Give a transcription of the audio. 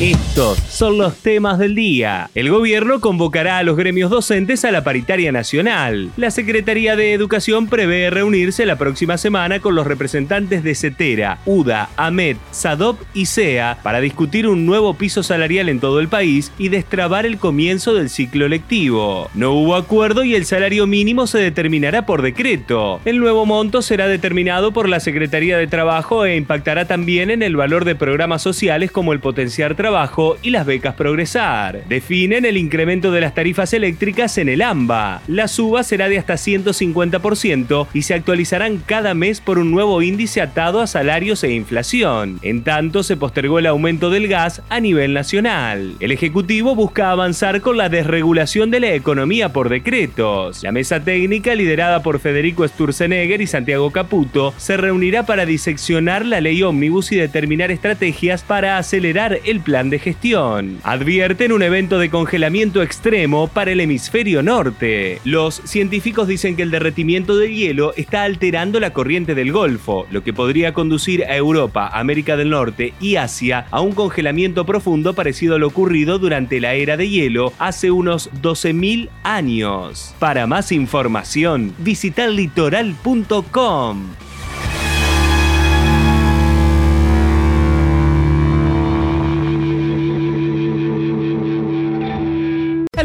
Estos son los temas del día. El gobierno convocará a los gremios docentes a la paritaria nacional. La Secretaría de Educación prevé reunirse la próxima semana con los representantes de CETERA, UDA, AMET, SADOP y SEA para discutir un nuevo piso salarial en todo el país y destrabar el comienzo del ciclo lectivo. No hubo acuerdo y el salario mínimo se determinará por decreto. El nuevo monto será determinado por la Secretaría de Trabajo e impactará también en el valor de programas sociales como el potenciar trabajo y las becas Progresar. Definen el incremento de las tarifas eléctricas en el AMBA. La suba será de hasta 150% y se actualizarán cada mes por un nuevo índice atado a salarios e inflación. En tanto, se postergó el aumento del gas a nivel nacional. El Ejecutivo busca avanzar con la desregulación de la economía por decretos. La mesa técnica, liderada por Federico Sturzenegger y Santiago Caputo, se reunirá para diseccionar la ley ómnibus y determinar estrategias para acelerar el de gestión. Advierten un evento de congelamiento extremo para el hemisferio norte. Los científicos dicen que el derretimiento del hielo está alterando la corriente del Golfo, lo que podría conducir a Europa, América del Norte y Asia a un congelamiento profundo parecido a lo ocurrido durante la era de hielo hace unos 12.000 años. Para más información, visita litoral.com.